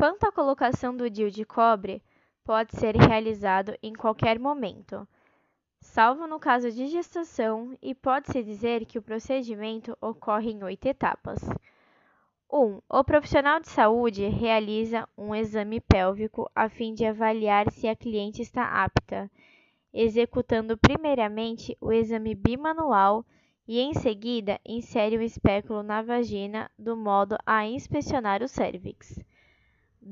Quanto à colocação do DIU de cobre, pode ser realizado em qualquer momento, salvo no caso de gestação, e pode-se dizer que o procedimento ocorre em oito etapas. 1. Um, o profissional de saúde realiza um exame pélvico a fim de avaliar se a cliente está apta, executando primeiramente o exame bimanual e em seguida insere o espéculo na vagina do modo a inspecionar o cérvix.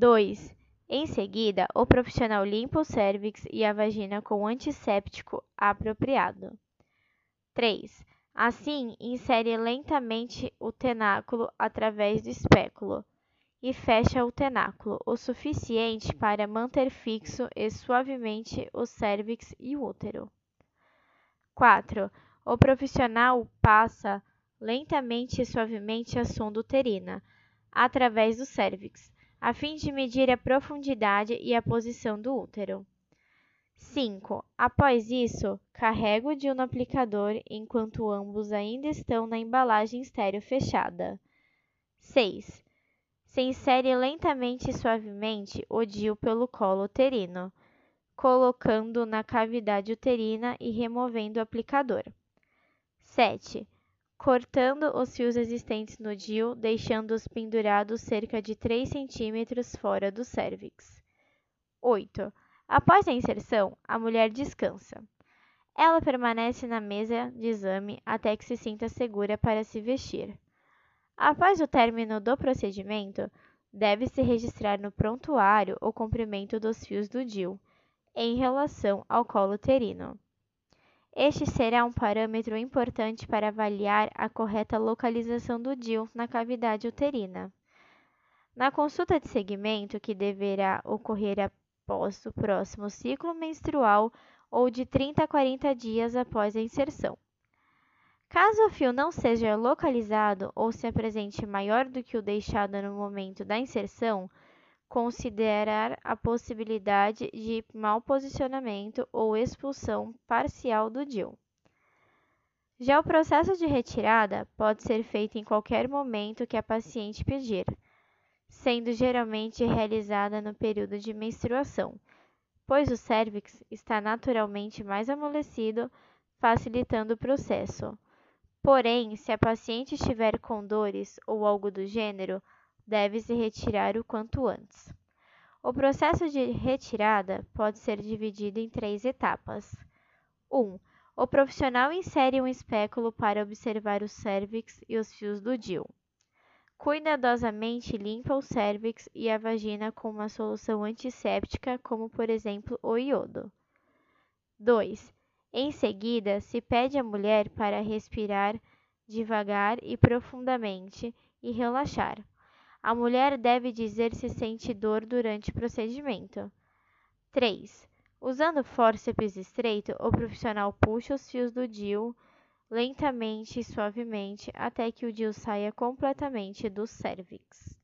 2. Em seguida, o profissional limpa o cérvix e a vagina com antisséptico apropriado. 3. Assim, insere lentamente o tenáculo através do espéculo e fecha o tenáculo o suficiente para manter fixo e suavemente o cérvix e o útero. 4. O profissional passa lentamente e suavemente a sonda uterina através do cérvix, a fim de medir a profundidade e a posição do útero. 5. Após isso, carrega o DIU no aplicador enquanto ambos ainda estão na embalagem estéreo fechada. 6. Se insere lentamente e suavemente o DIU pelo colo uterino, colocando na cavidade uterina e removendo o aplicador. 7. Cortando os fios existentes no DIU, deixando-os pendurados cerca de 3 cm fora do cérvix. 8 Após a inserção, a mulher descansa. Ela permanece na mesa de exame até que se sinta segura para se vestir. Após o término do procedimento, deve-se registrar no prontuário o comprimento dos fios do DIU em relação ao colo uterino. Este será um parâmetro importante para avaliar a correta localização do DIU na cavidade uterina. Na consulta de segmento, que deverá ocorrer após o próximo ciclo menstrual ou de 30 a 40 dias após a inserção. Caso o fio não seja localizado ou se apresente maior do que o deixado no momento da inserção, considerar a possibilidade de mau posicionamento ou expulsão parcial do DIU. Já o processo de retirada pode ser feito em qualquer momento que a paciente pedir sendo geralmente realizada no período de menstruação, pois o cérvix está naturalmente mais amolecido, facilitando o processo. Porém, se a paciente estiver com dores ou algo do gênero, deve-se retirar o quanto antes. O processo de retirada pode ser dividido em três etapas. 1. Um, o profissional insere um espéculo para observar o cérvix e os fios do DIU. Cuidadosamente limpa o cérvix e a vagina com uma solução antisséptica, como por exemplo o iodo. 2. Em seguida, se pede à mulher para respirar devagar e profundamente e relaxar. A mulher deve dizer se sente dor durante o procedimento. 3. Usando fórceps estreito, o profissional puxa os fios do DIU lentamente e suavemente até que o DIU saia completamente do cérvix.